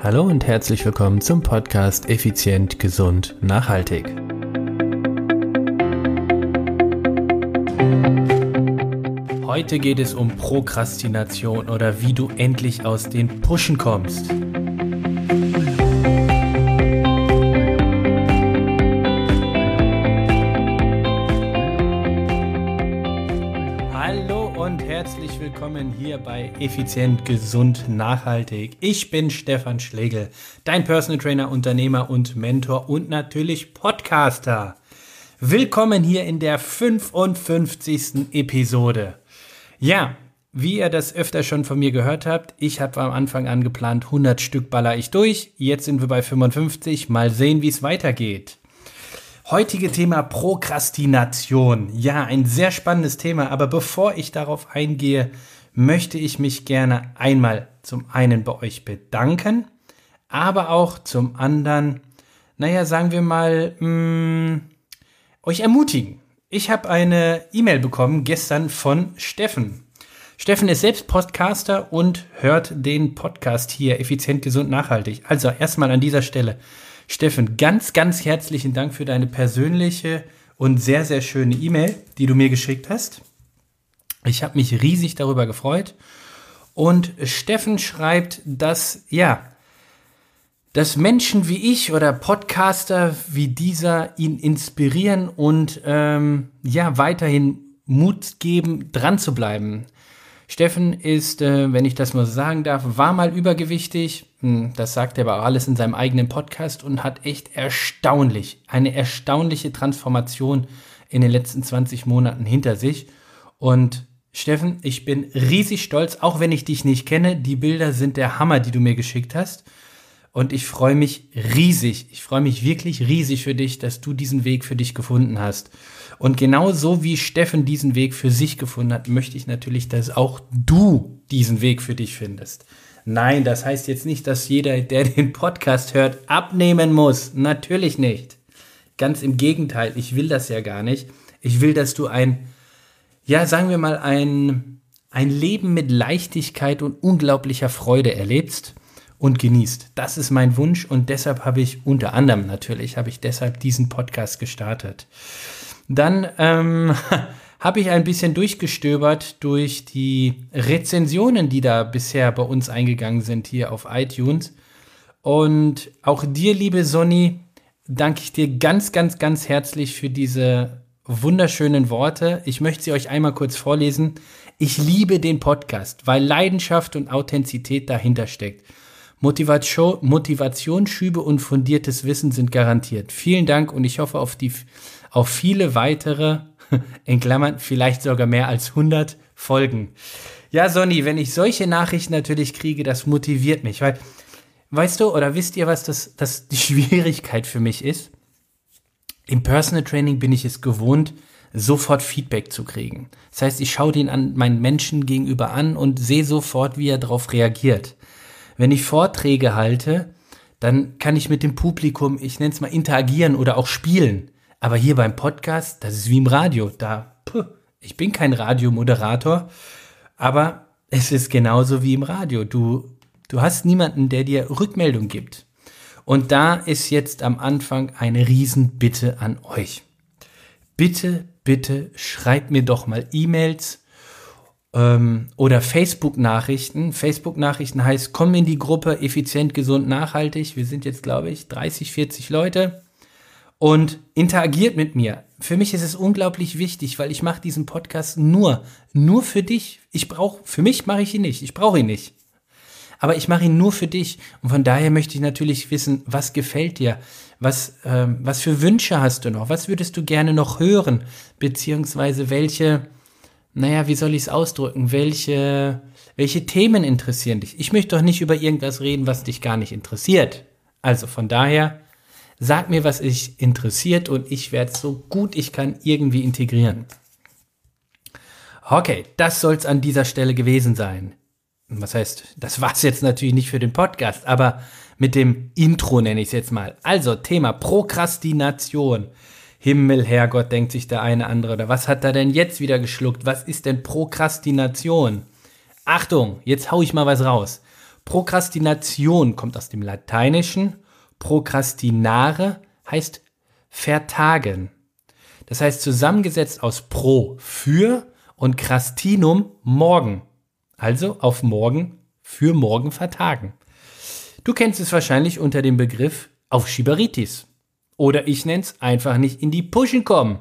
Hallo und herzlich willkommen zum Podcast Effizient, Gesund, Nachhaltig. Heute geht es um Prokrastination oder wie du endlich aus den Pushen kommst. Effizient, Gesund, Nachhaltig. Ich bin Stefan Schlegel, dein Personal Trainer, Unternehmer und Mentor und natürlich Podcaster. Willkommen hier in der 55. Episode. Ja, wie ihr das öfter schon von mir gehört habt, ich habe am Anfang an geplant, 100 Stück baller ich durch. Jetzt sind wir bei 55. Mal sehen, wie es weitergeht. Heutige Thema Prokrastination. Ja, ein sehr spannendes Thema, aber bevor ich darauf eingehe, möchte ich mich gerne einmal zum einen bei euch bedanken, aber auch zum anderen, naja, sagen wir mal, mh, mm, euch ermutigen. Ich habe eine E-Mail bekommen gestern von Steffen. Steffen ist selbst Podcaster und hört den Podcast hier effizient, gesund, nachhaltig. Also erstmal an dieser Stelle Steffen, ganz, ganz herzlichen Dank für deine persönliche und sehr, sehr schöne E-Mail, die du mir geschickt hast. Ich habe mich riesig darüber gefreut. Und Steffen schreibt, dass, ja, dass Menschen wie ich oder Podcaster wie dieser ihn inspirieren und ähm, ja, weiterhin Mut geben, dran zu bleiben. Steffen ist, äh, wenn ich das mal sagen darf, war mal übergewichtig. Hm, das sagt er aber auch alles in seinem eigenen Podcast und hat echt erstaunlich, eine erstaunliche Transformation in den letzten 20 Monaten hinter sich. Und Steffen, ich bin riesig stolz, auch wenn ich dich nicht kenne. Die Bilder sind der Hammer, die du mir geschickt hast. Und ich freue mich riesig, ich freue mich wirklich riesig für dich, dass du diesen Weg für dich gefunden hast. Und genauso wie Steffen diesen Weg für sich gefunden hat, möchte ich natürlich, dass auch du diesen Weg für dich findest. Nein, das heißt jetzt nicht, dass jeder, der den Podcast hört, abnehmen muss. Natürlich nicht. Ganz im Gegenteil, ich will das ja gar nicht. Ich will, dass du ein, ja, sagen wir mal, ein, ein Leben mit Leichtigkeit und unglaublicher Freude erlebst und genießt. Das ist mein Wunsch und deshalb habe ich unter anderem natürlich, habe ich deshalb diesen Podcast gestartet. Dann ähm, habe ich ein bisschen durchgestöbert durch die Rezensionen, die da bisher bei uns eingegangen sind hier auf iTunes. Und auch dir, liebe Sonny, danke ich dir ganz, ganz, ganz herzlich für diese wunderschönen Worte. Ich möchte sie euch einmal kurz vorlesen. Ich liebe den Podcast, weil Leidenschaft und Authentizität dahinter steckt. Motivation, Motivationsschübe und fundiertes Wissen sind garantiert. Vielen Dank und ich hoffe auf die auf viele weitere, in Klammern vielleicht sogar mehr als 100 Folgen. Ja, Sonny, wenn ich solche Nachrichten natürlich kriege, das motiviert mich, weil, weißt du, oder wisst ihr, was das, das die Schwierigkeit für mich ist? Im Personal Training bin ich es gewohnt, sofort Feedback zu kriegen. Das heißt, ich schaue den an meinen Menschen gegenüber an und sehe sofort, wie er darauf reagiert. Wenn ich Vorträge halte, dann kann ich mit dem Publikum, ich nenne es mal interagieren oder auch spielen. Aber hier beim Podcast, das ist wie im Radio. Da, puh, ich bin kein Radiomoderator, aber es ist genauso wie im Radio. Du, du hast niemanden, der dir Rückmeldung gibt. Und da ist jetzt am Anfang eine Riesenbitte an euch. Bitte, bitte schreibt mir doch mal E-Mails ähm, oder Facebook-Nachrichten. Facebook-Nachrichten heißt, komm in die Gruppe effizient, gesund, nachhaltig. Wir sind jetzt, glaube ich, 30, 40 Leute und interagiert mit mir. Für mich ist es unglaublich wichtig, weil ich mache diesen Podcast nur, nur für dich. Ich brauche, für mich mache ich ihn nicht. Ich brauche ihn nicht. Aber ich mache ihn nur für dich. Und von daher möchte ich natürlich wissen, was gefällt dir? Was, ähm, was für Wünsche hast du noch? Was würdest du gerne noch hören? Beziehungsweise welche, naja, wie soll ich es ausdrücken? Welche, welche Themen interessieren dich? Ich möchte doch nicht über irgendwas reden, was dich gar nicht interessiert. Also von daher, Sag mir, was dich interessiert und ich werde es so gut ich kann irgendwie integrieren. Okay, das soll es an dieser Stelle gewesen sein. Was heißt, das war es jetzt natürlich nicht für den Podcast, aber mit dem Intro nenne ich es jetzt mal. Also Thema Prokrastination. Himmel, Herrgott, denkt sich der eine andere. Oder was hat er denn jetzt wieder geschluckt? Was ist denn Prokrastination? Achtung, jetzt hau ich mal was raus. Prokrastination kommt aus dem Lateinischen. Prokrastinare heißt vertagen. Das heißt zusammengesetzt aus pro für und crastinum morgen. Also auf morgen für morgen vertagen. Du kennst es wahrscheinlich unter dem Begriff Aufschieberitis. Oder ich nenne es einfach nicht in die Pushen kommen.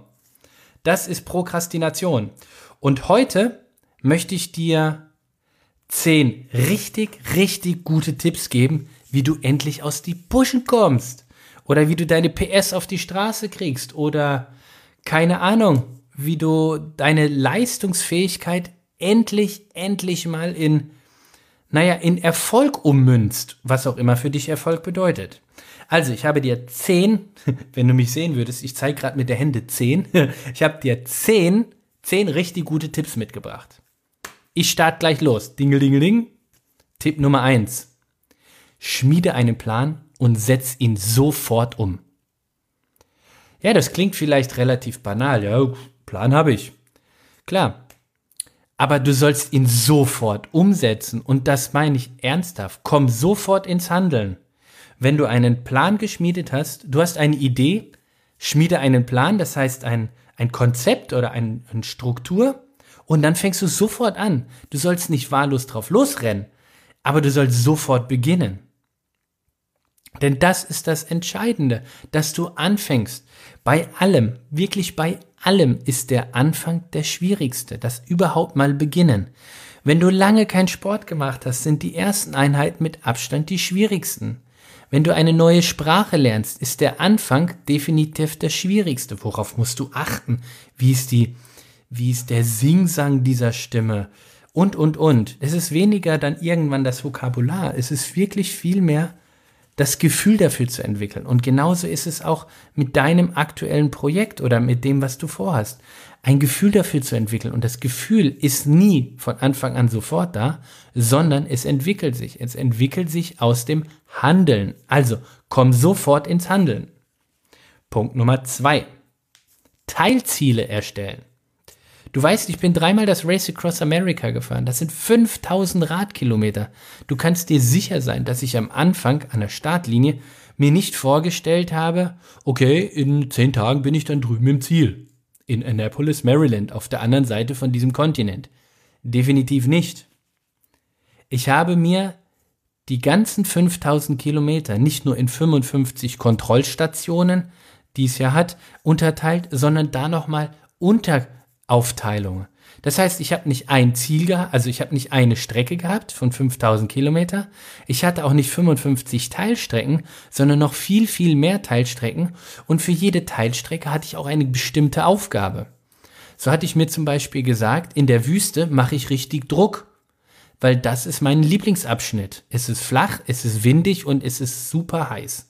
Das ist Prokrastination. Und heute möchte ich dir zehn richtig, richtig gute Tipps geben, wie du endlich aus die Pushen kommst. Oder wie du deine PS auf die Straße kriegst. Oder keine Ahnung, wie du deine Leistungsfähigkeit endlich, endlich mal in, naja, in Erfolg ummünzt. Was auch immer für dich Erfolg bedeutet. Also, ich habe dir zehn, wenn du mich sehen würdest, ich zeige gerade mit der Hände zehn, ich habe dir zehn, zehn richtig gute Tipps mitgebracht. Ich starte gleich los. Dingelingeling. Tipp Nummer eins: Schmiede einen Plan und setz ihn sofort um. Ja, das klingt vielleicht relativ banal. Ja, Plan habe ich. Klar. Aber du sollst ihn sofort umsetzen und das meine ich ernsthaft. Komm sofort ins Handeln wenn du einen Plan geschmiedet hast, du hast eine Idee, schmiede einen Plan, das heißt ein, ein Konzept oder ein, eine Struktur, und dann fängst du sofort an. Du sollst nicht wahllos drauf losrennen, aber du sollst sofort beginnen. Denn das ist das Entscheidende, dass du anfängst. Bei allem, wirklich bei allem ist der Anfang der schwierigste, das überhaupt mal beginnen. Wenn du lange keinen Sport gemacht hast, sind die ersten Einheiten mit Abstand die schwierigsten. Wenn du eine neue Sprache lernst, ist der Anfang definitiv der schwierigste. Worauf musst du achten? Wie ist die, wie ist der Singsang dieser Stimme? Und, und, und. Es ist weniger dann irgendwann das Vokabular. Es ist wirklich viel mehr das Gefühl dafür zu entwickeln. Und genauso ist es auch mit deinem aktuellen Projekt oder mit dem, was du vorhast ein Gefühl dafür zu entwickeln. Und das Gefühl ist nie von Anfang an sofort da, sondern es entwickelt sich. Es entwickelt sich aus dem Handeln. Also komm sofort ins Handeln. Punkt Nummer zwei. Teilziele erstellen. Du weißt, ich bin dreimal das Race Across America gefahren. Das sind 5000 Radkilometer. Du kannst dir sicher sein, dass ich am Anfang an der Startlinie mir nicht vorgestellt habe, okay, in zehn Tagen bin ich dann drüben im Ziel in Annapolis, Maryland, auf der anderen Seite von diesem Kontinent. Definitiv nicht. Ich habe mir die ganzen 5000 Kilometer nicht nur in 55 Kontrollstationen, die es ja hat, unterteilt, sondern da nochmal Unteraufteilungen. Das heißt, ich habe nicht ein Ziel gehabt, also ich habe nicht eine Strecke gehabt von 5000 Kilometer. Ich hatte auch nicht 55 Teilstrecken, sondern noch viel, viel mehr Teilstrecken. Und für jede Teilstrecke hatte ich auch eine bestimmte Aufgabe. So hatte ich mir zum Beispiel gesagt, in der Wüste mache ich richtig Druck, weil das ist mein Lieblingsabschnitt. Es ist flach, es ist windig und es ist super heiß.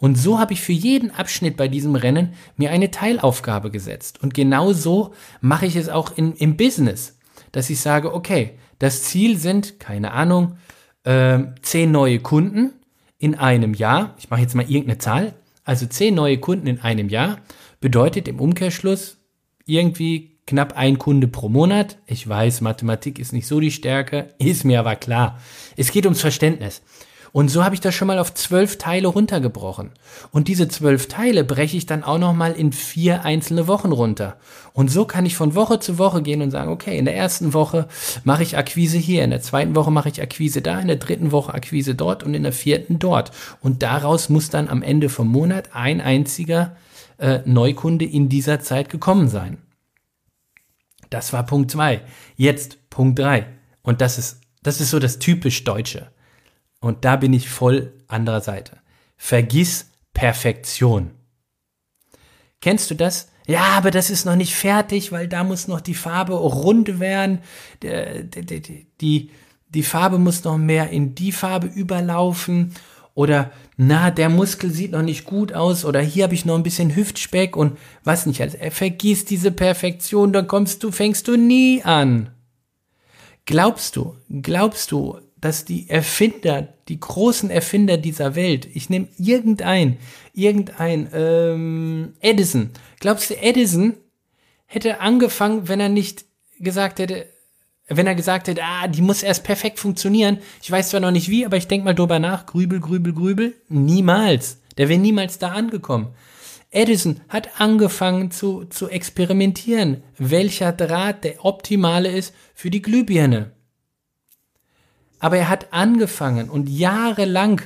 Und so habe ich für jeden Abschnitt bei diesem Rennen mir eine Teilaufgabe gesetzt. Und genau so mache ich es auch in, im Business, dass ich sage, okay, das Ziel sind, keine Ahnung, äh, zehn neue Kunden in einem Jahr. Ich mache jetzt mal irgendeine Zahl. Also zehn neue Kunden in einem Jahr bedeutet im Umkehrschluss irgendwie knapp ein Kunde pro Monat. Ich weiß, Mathematik ist nicht so die Stärke, ist mir aber klar. Es geht ums Verständnis. Und so habe ich das schon mal auf zwölf Teile runtergebrochen. Und diese zwölf Teile breche ich dann auch nochmal in vier einzelne Wochen runter. Und so kann ich von Woche zu Woche gehen und sagen, okay, in der ersten Woche mache ich Akquise hier, in der zweiten Woche mache ich Akquise da, in der dritten Woche Akquise dort und in der vierten dort. Und daraus muss dann am Ende vom Monat ein einziger äh, Neukunde in dieser Zeit gekommen sein. Das war Punkt zwei. Jetzt Punkt drei. Und das ist, das ist so das typisch Deutsche. Und da bin ich voll anderer Seite. Vergiss Perfektion. Kennst du das? Ja, aber das ist noch nicht fertig, weil da muss noch die Farbe rund werden. Die, die, die Farbe muss noch mehr in die Farbe überlaufen. Oder, na, der Muskel sieht noch nicht gut aus. Oder hier habe ich noch ein bisschen Hüftspeck und was nicht. Also, vergiss diese Perfektion, dann kommst du, fängst du nie an. Glaubst du, glaubst du, dass die Erfinder, die großen Erfinder dieser Welt, ich nehme irgendein, irgendein ähm, Edison. Glaubst du, Edison hätte angefangen, wenn er nicht gesagt hätte, wenn er gesagt hätte, ah, die muss erst perfekt funktionieren. Ich weiß zwar noch nicht wie, aber ich denke mal drüber nach. Grübel, grübel, grübel. Niemals. Der wäre niemals da angekommen. Edison hat angefangen zu, zu experimentieren, welcher Draht der optimale ist für die Glühbirne. Aber er hat angefangen und jahrelang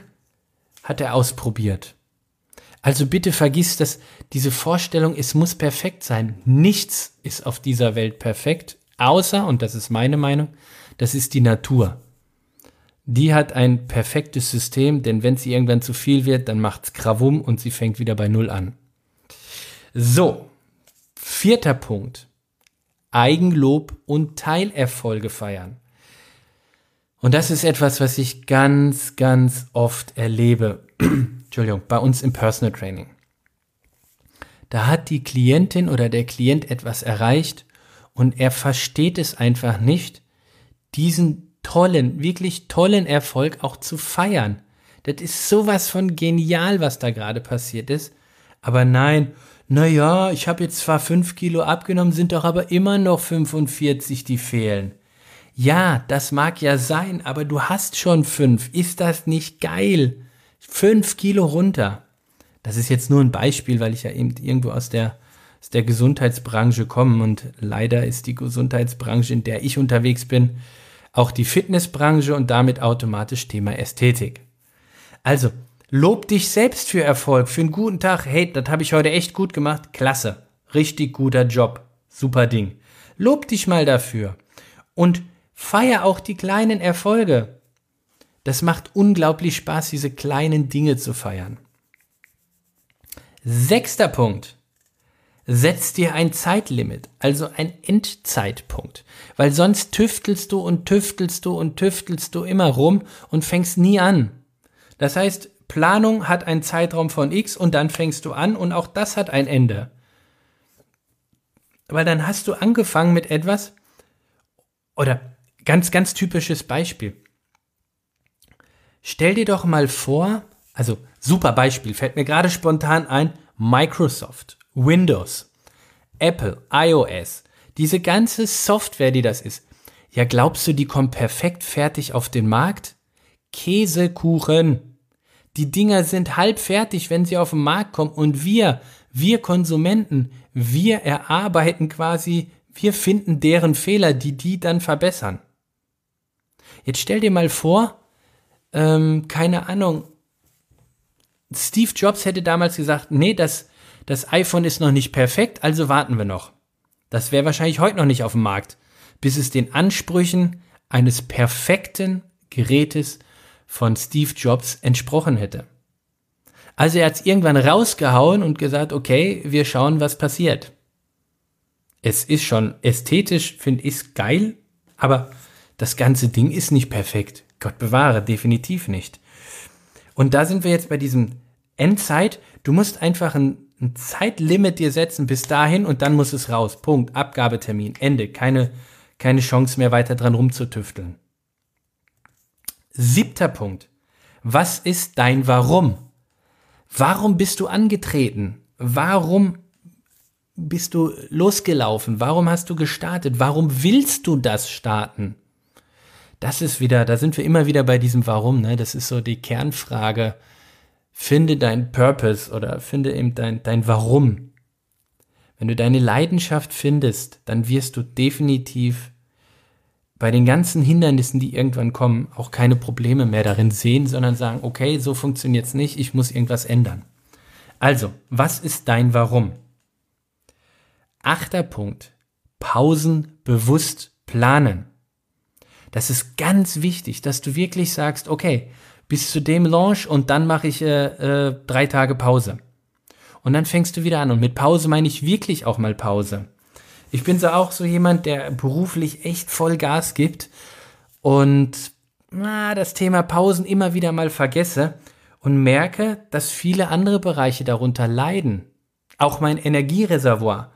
hat er ausprobiert. Also bitte vergiss das, diese Vorstellung, es muss perfekt sein. Nichts ist auf dieser Welt perfekt, außer, und das ist meine Meinung, das ist die Natur. Die hat ein perfektes System, denn wenn sie irgendwann zu viel wird, dann macht's Krawum und sie fängt wieder bei Null an. So, vierter Punkt. Eigenlob und Teilerfolge feiern. Und das ist etwas, was ich ganz, ganz oft erlebe. Entschuldigung, bei uns im Personal Training. Da hat die Klientin oder der Klient etwas erreicht und er versteht es einfach nicht, diesen tollen, wirklich tollen Erfolg auch zu feiern. Das ist sowas von genial, was da gerade passiert ist. Aber nein, naja, ich habe jetzt zwar fünf Kilo abgenommen, sind doch aber immer noch 45, die fehlen. Ja, das mag ja sein, aber du hast schon fünf. Ist das nicht geil? Fünf Kilo runter. Das ist jetzt nur ein Beispiel, weil ich ja eben irgendwo aus der, aus der Gesundheitsbranche komme und leider ist die Gesundheitsbranche, in der ich unterwegs bin, auch die Fitnessbranche und damit automatisch Thema Ästhetik. Also, Lob dich selbst für Erfolg, für einen guten Tag. Hey, das habe ich heute echt gut gemacht. Klasse. Richtig guter Job. Super Ding. Lob dich mal dafür. Und feier auch die kleinen Erfolge. Das macht unglaublich Spaß, diese kleinen Dinge zu feiern. Sechster Punkt. Setz dir ein Zeitlimit, also ein Endzeitpunkt, weil sonst tüftelst du und tüftelst du und tüftelst du immer rum und fängst nie an. Das heißt, Planung hat einen Zeitraum von X und dann fängst du an und auch das hat ein Ende. Weil dann hast du angefangen mit etwas, oder ganz, ganz typisches Beispiel. Stell dir doch mal vor, also super Beispiel, fällt mir gerade spontan ein, Microsoft, Windows, Apple, iOS, diese ganze Software, die das ist. Ja, glaubst du, die kommt perfekt fertig auf den Markt? Käsekuchen. Die Dinger sind halb fertig, wenn sie auf den Markt kommen und wir, wir Konsumenten, wir erarbeiten quasi, wir finden deren Fehler, die die dann verbessern. Jetzt stell dir mal vor, ähm, keine Ahnung, Steve Jobs hätte damals gesagt, nee, das, das iPhone ist noch nicht perfekt, also warten wir noch. Das wäre wahrscheinlich heute noch nicht auf dem Markt, bis es den Ansprüchen eines perfekten Gerätes von Steve Jobs entsprochen hätte. Also er hat es irgendwann rausgehauen und gesagt, okay, wir schauen, was passiert. Es ist schon ästhetisch, finde ich geil, aber das ganze Ding ist nicht perfekt. Gott bewahre, definitiv nicht. Und da sind wir jetzt bei diesem Endzeit. Du musst einfach ein, ein Zeitlimit dir setzen bis dahin und dann muss es raus. Punkt. Abgabetermin. Ende. Keine, keine Chance mehr weiter dran rumzutüfteln. Siebter Punkt. Was ist dein Warum? Warum bist du angetreten? Warum bist du losgelaufen? Warum hast du gestartet? Warum willst du das starten? Das ist wieder, da sind wir immer wieder bei diesem Warum, ne? Das ist so die Kernfrage. Finde dein Purpose oder finde eben dein, dein Warum. Wenn du deine Leidenschaft findest, dann wirst du definitiv bei den ganzen Hindernissen, die irgendwann kommen, auch keine Probleme mehr darin sehen, sondern sagen, okay, so funktioniert es nicht, ich muss irgendwas ändern. Also, was ist dein Warum? Achter Punkt. Pausen bewusst planen. Das ist ganz wichtig, dass du wirklich sagst, okay, bis zu dem Launch und dann mache ich äh, äh, drei Tage Pause. Und dann fängst du wieder an. Und mit Pause meine ich wirklich auch mal Pause. Ich bin so auch so jemand, der beruflich echt voll Gas gibt und na, das Thema Pausen immer wieder mal vergesse und merke, dass viele andere Bereiche darunter leiden. Auch mein Energiereservoir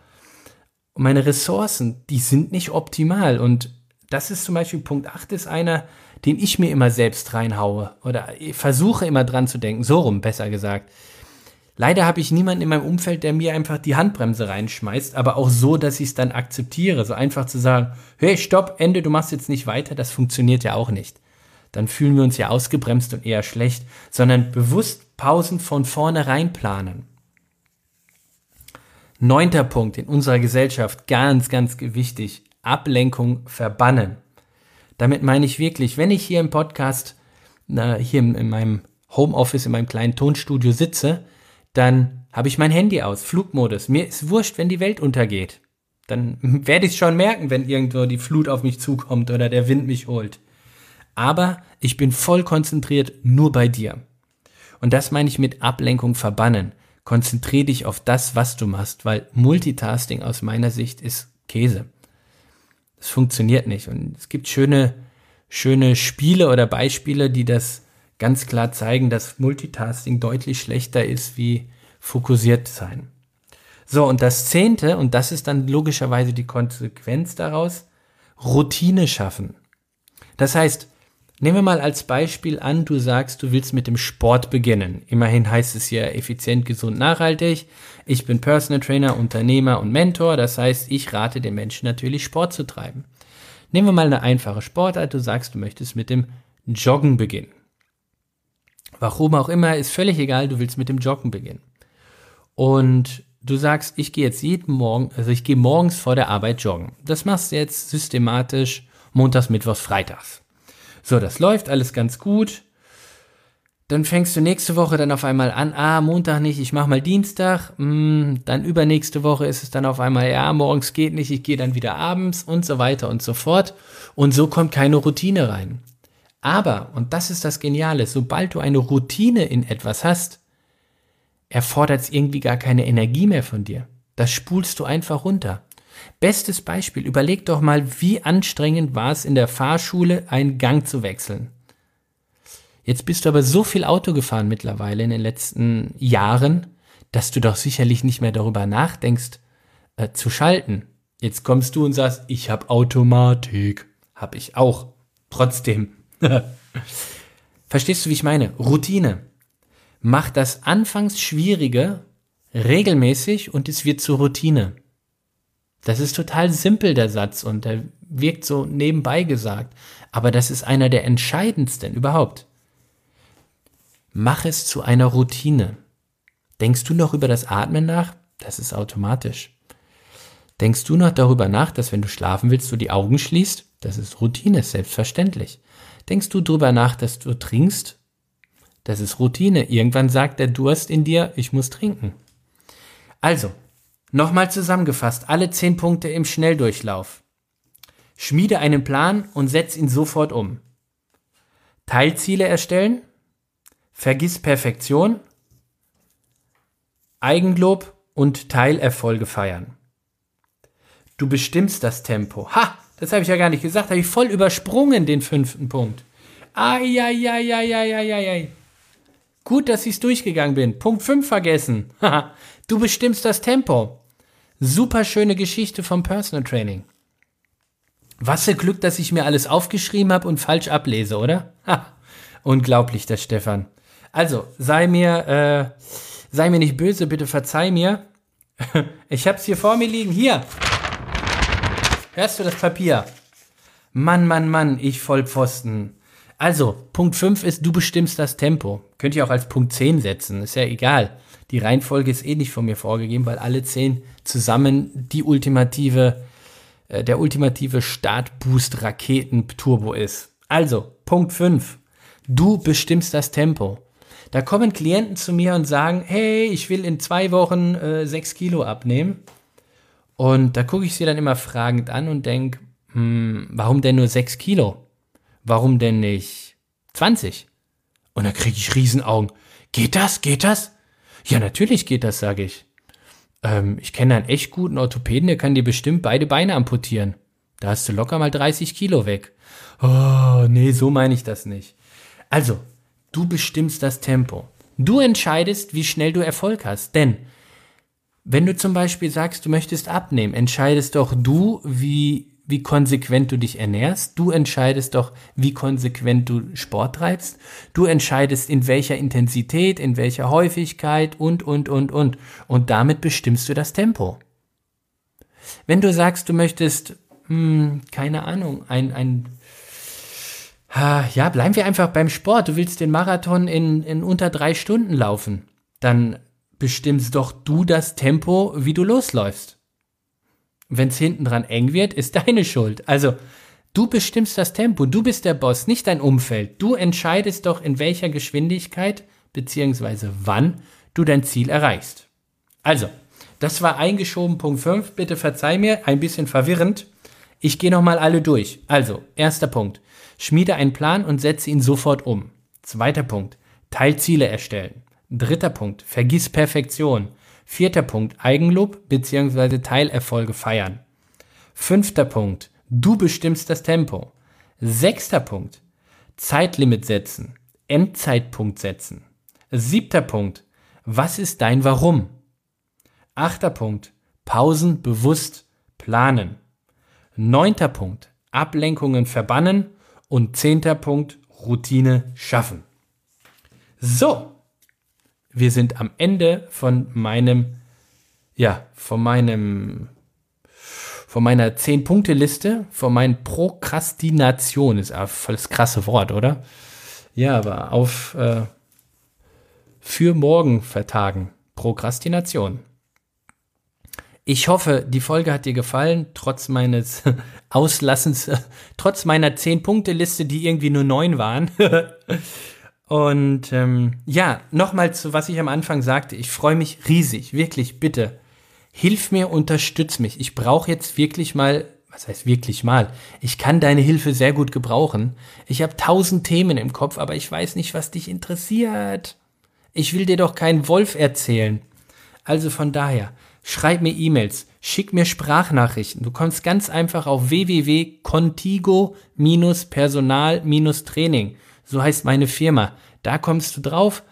meine Ressourcen, die sind nicht optimal. Und das ist zum Beispiel Punkt 8 ist einer, den ich mir immer selbst reinhaue oder versuche immer dran zu denken, so rum besser gesagt. Leider habe ich niemanden in meinem Umfeld, der mir einfach die Handbremse reinschmeißt, aber auch so, dass ich es dann akzeptiere. So einfach zu sagen, hey, stopp, Ende, du machst jetzt nicht weiter, das funktioniert ja auch nicht. Dann fühlen wir uns ja ausgebremst und eher schlecht, sondern bewusst Pausen von vornherein planen. Neunter Punkt in unserer Gesellschaft, ganz, ganz wichtig, Ablenkung verbannen. Damit meine ich wirklich, wenn ich hier im Podcast, hier in, in meinem Homeoffice, in meinem kleinen Tonstudio sitze, dann habe ich mein Handy aus, Flugmodus. Mir ist wurscht, wenn die Welt untergeht. Dann werde ich schon merken, wenn irgendwo die Flut auf mich zukommt oder der Wind mich holt. Aber ich bin voll konzentriert nur bei dir. Und das meine ich mit Ablenkung verbannen. Konzentriere dich auf das, was du machst, weil Multitasking aus meiner Sicht ist Käse. Es funktioniert nicht. Und es gibt schöne, schöne Spiele oder Beispiele, die das ganz klar zeigen, dass Multitasking deutlich schlechter ist wie fokussiert sein. So, und das zehnte, und das ist dann logischerweise die Konsequenz daraus, Routine schaffen. Das heißt, nehmen wir mal als Beispiel an, du sagst, du willst mit dem Sport beginnen. Immerhin heißt es hier effizient, gesund, nachhaltig. Ich bin Personal Trainer, Unternehmer und Mentor. Das heißt, ich rate den Menschen natürlich, Sport zu treiben. Nehmen wir mal eine einfache Sportart. Du sagst, du möchtest mit dem Joggen beginnen. Warum auch immer, ist völlig egal, du willst mit dem Joggen beginnen. Und du sagst, ich gehe jetzt jeden Morgen, also ich gehe morgens vor der Arbeit joggen. Das machst du jetzt systematisch montags, mittwochs, freitags. So, das läuft alles ganz gut. Dann fängst du nächste Woche dann auf einmal an, ah, Montag nicht, ich mach mal Dienstag. Hm, dann übernächste Woche ist es dann auf einmal, ja, morgens geht nicht, ich gehe dann wieder abends und so weiter und so fort. Und so kommt keine Routine rein. Aber, und das ist das Geniale, sobald du eine Routine in etwas hast, erfordert es irgendwie gar keine Energie mehr von dir. Das spulst du einfach runter. Bestes Beispiel, überleg doch mal, wie anstrengend war es in der Fahrschule, einen Gang zu wechseln. Jetzt bist du aber so viel Auto gefahren mittlerweile in den letzten Jahren, dass du doch sicherlich nicht mehr darüber nachdenkst, äh, zu schalten. Jetzt kommst du und sagst, ich habe Automatik. Hab ich auch. Trotzdem Verstehst du, wie ich meine? Routine. Mach das anfangs Schwierige regelmäßig und es wird zur Routine. Das ist total simpel, der Satz, und der wirkt so nebenbei gesagt. Aber das ist einer der entscheidendsten überhaupt. Mach es zu einer Routine. Denkst du noch über das Atmen nach? Das ist automatisch. Denkst du noch darüber nach, dass wenn du schlafen willst, du die Augen schließt? Das ist Routine, selbstverständlich. Denkst du drüber nach, dass du trinkst? Das ist Routine. Irgendwann sagt der Durst in dir, ich muss trinken. Also, nochmal zusammengefasst, alle zehn Punkte im Schnelldurchlauf. Schmiede einen Plan und setz ihn sofort um. Teilziele erstellen. Vergiss Perfektion. Eigenlob und Teilerfolge feiern. Du bestimmst das Tempo. Ha! Das habe ich ja gar nicht gesagt. Habe ich voll übersprungen, den fünften Punkt. Eieieiei. Gut, dass ich es durchgegangen bin. Punkt 5 vergessen. du bestimmst das Tempo. Super schöne Geschichte vom Personal Training. Was für Glück, dass ich mir alles aufgeschrieben habe und falsch ablese, oder? Ha, unglaublich, der Stefan. Also, sei mir, äh, sei mir nicht böse, bitte verzeih mir. Ich hab's hier vor mir liegen. Hier. Hörst du das Papier? Mann, Mann, Mann, ich Vollpfosten. Also, Punkt 5 ist, du bestimmst das Tempo. Könnt ihr auch als Punkt 10 setzen, ist ja egal. Die Reihenfolge ist eh nicht von mir vorgegeben, weil alle 10 zusammen die ultimative, äh, der ultimative Startboost-Raketen-Turbo ist. Also, Punkt 5. Du bestimmst das Tempo. Da kommen Klienten zu mir und sagen, hey, ich will in zwei Wochen äh, 6 Kilo abnehmen. Und da gucke ich sie dann immer fragend an und denke, hm, warum denn nur 6 Kilo? Warum denn nicht 20? Und dann kriege ich Riesenaugen. Geht das? Geht das? Ja, natürlich geht das, sage ich. Ähm, ich kenne einen echt guten Orthopäden, der kann dir bestimmt beide Beine amputieren. Da hast du locker mal 30 Kilo weg. Oh, nee, so meine ich das nicht. Also, du bestimmst das Tempo. Du entscheidest, wie schnell du Erfolg hast. Denn wenn du zum Beispiel sagst, du möchtest abnehmen, entscheidest doch du, wie, wie konsequent du dich ernährst. Du entscheidest doch, wie konsequent du Sport treibst. Du entscheidest, in welcher Intensität, in welcher Häufigkeit und, und, und, und. Und damit bestimmst du das Tempo. Wenn du sagst, du möchtest, hm, keine Ahnung, ein, ein, ja, bleiben wir einfach beim Sport. Du willst den Marathon in, in unter drei Stunden laufen. Dann bestimmst doch du das Tempo, wie du losläufst. Wenn es hinten dran eng wird, ist deine Schuld. Also, du bestimmst das Tempo, du bist der Boss, nicht dein Umfeld. Du entscheidest doch, in welcher Geschwindigkeit bzw. wann du dein Ziel erreichst. Also, das war eingeschoben Punkt 5. Bitte verzeih mir, ein bisschen verwirrend. Ich gehe nochmal alle durch. Also, erster Punkt. Schmiede einen Plan und setze ihn sofort um. Zweiter Punkt. Teilziele erstellen. Dritter Punkt. Vergiss Perfektion. Vierter Punkt, Eigenlob bzw. Teilerfolge feiern. Fünfter Punkt, du bestimmst das Tempo. Sechster Punkt, Zeitlimit setzen, Endzeitpunkt setzen. Siebter Punkt, was ist dein Warum? Achter Punkt, Pausen bewusst planen. Neunter Punkt, Ablenkungen verbannen. Und zehnter Punkt, Routine schaffen. So, wir sind am Ende von meinem, ja, von meinem, von meiner 10-Punkte-Liste, von meinen Prokrastination, ist ein volles krasse Wort, oder? Ja, aber auf äh, für morgen vertagen. Prokrastination. Ich hoffe, die Folge hat dir gefallen, trotz meines Auslassens, trotz meiner 10-Punkte-Liste, die irgendwie nur 9 waren. Und ähm, ja, nochmal zu was ich am Anfang sagte. Ich freue mich riesig, wirklich, bitte. Hilf mir, unterstütz mich. Ich brauche jetzt wirklich mal, was heißt wirklich mal? Ich kann deine Hilfe sehr gut gebrauchen. Ich habe tausend Themen im Kopf, aber ich weiß nicht, was dich interessiert. Ich will dir doch keinen Wolf erzählen. Also von daher, schreib mir E-Mails, schick mir Sprachnachrichten. Du kommst ganz einfach auf www.contigo-personal-training so heißt meine Firma. Da kommst du drauf.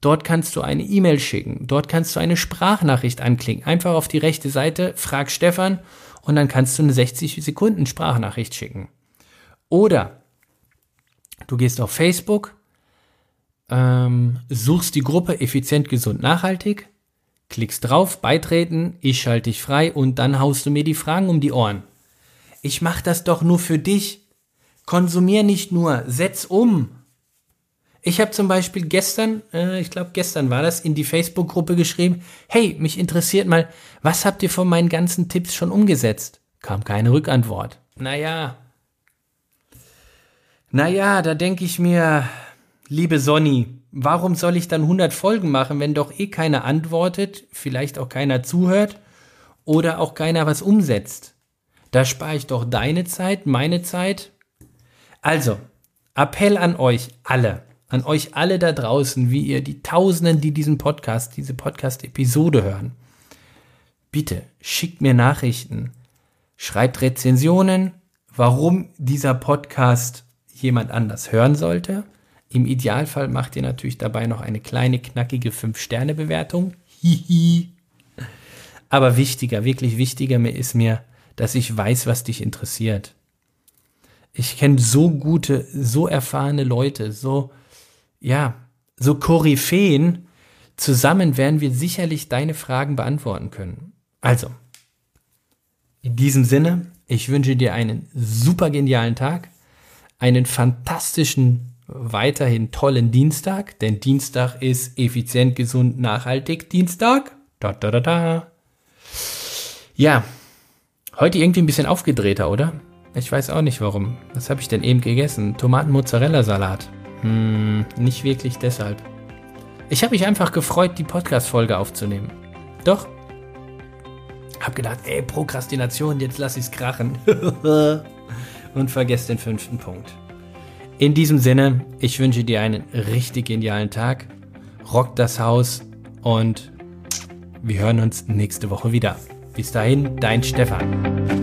Dort kannst du eine E-Mail schicken. Dort kannst du eine Sprachnachricht anklicken. Einfach auf die rechte Seite, frag Stefan und dann kannst du eine 60 Sekunden Sprachnachricht schicken. Oder du gehst auf Facebook, ähm, suchst die Gruppe Effizient, Gesund, Nachhaltig, klickst drauf, beitreten, ich schalte dich frei und dann haust du mir die Fragen um die Ohren. Ich mach das doch nur für dich. Konsumier nicht nur, setz um. Ich habe zum Beispiel gestern, äh, ich glaube gestern war das, in die Facebook-Gruppe geschrieben, hey, mich interessiert mal, was habt ihr von meinen ganzen Tipps schon umgesetzt? Kam keine Rückantwort. Naja. Naja, da denke ich mir, liebe Sonny, warum soll ich dann 100 Folgen machen, wenn doch eh keiner antwortet, vielleicht auch keiner zuhört oder auch keiner was umsetzt? Da spare ich doch deine Zeit, meine Zeit. Also, Appell an euch alle an euch alle da draußen, wie ihr die Tausenden, die diesen Podcast, diese Podcast-Episode hören. Bitte schickt mir Nachrichten, schreibt Rezensionen, warum dieser Podcast jemand anders hören sollte. Im Idealfall macht ihr natürlich dabei noch eine kleine, knackige 5-Sterne-Bewertung. Hihi. Aber wichtiger, wirklich wichtiger ist mir, dass ich weiß, was dich interessiert. Ich kenne so gute, so erfahrene Leute, so ja, so Koryphäen, zusammen werden wir sicherlich deine Fragen beantworten können. Also, in diesem Sinne, ich wünsche dir einen super genialen Tag, einen fantastischen, weiterhin tollen Dienstag, denn Dienstag ist effizient, gesund, nachhaltig Dienstag. Da, da, da, da. Ja, heute irgendwie ein bisschen aufgedrehter, oder? Ich weiß auch nicht warum. Was habe ich denn eben gegessen? Tomaten-Mozzarella-Salat. Hm, nicht wirklich deshalb. Ich habe mich einfach gefreut, die Podcast-Folge aufzunehmen. Doch. Hab gedacht, ey, Prokrastination, jetzt lass ich's krachen. Und vergesst den fünften Punkt. In diesem Sinne, ich wünsche dir einen richtig genialen Tag. Rock das Haus und wir hören uns nächste Woche wieder. Bis dahin, dein Stefan.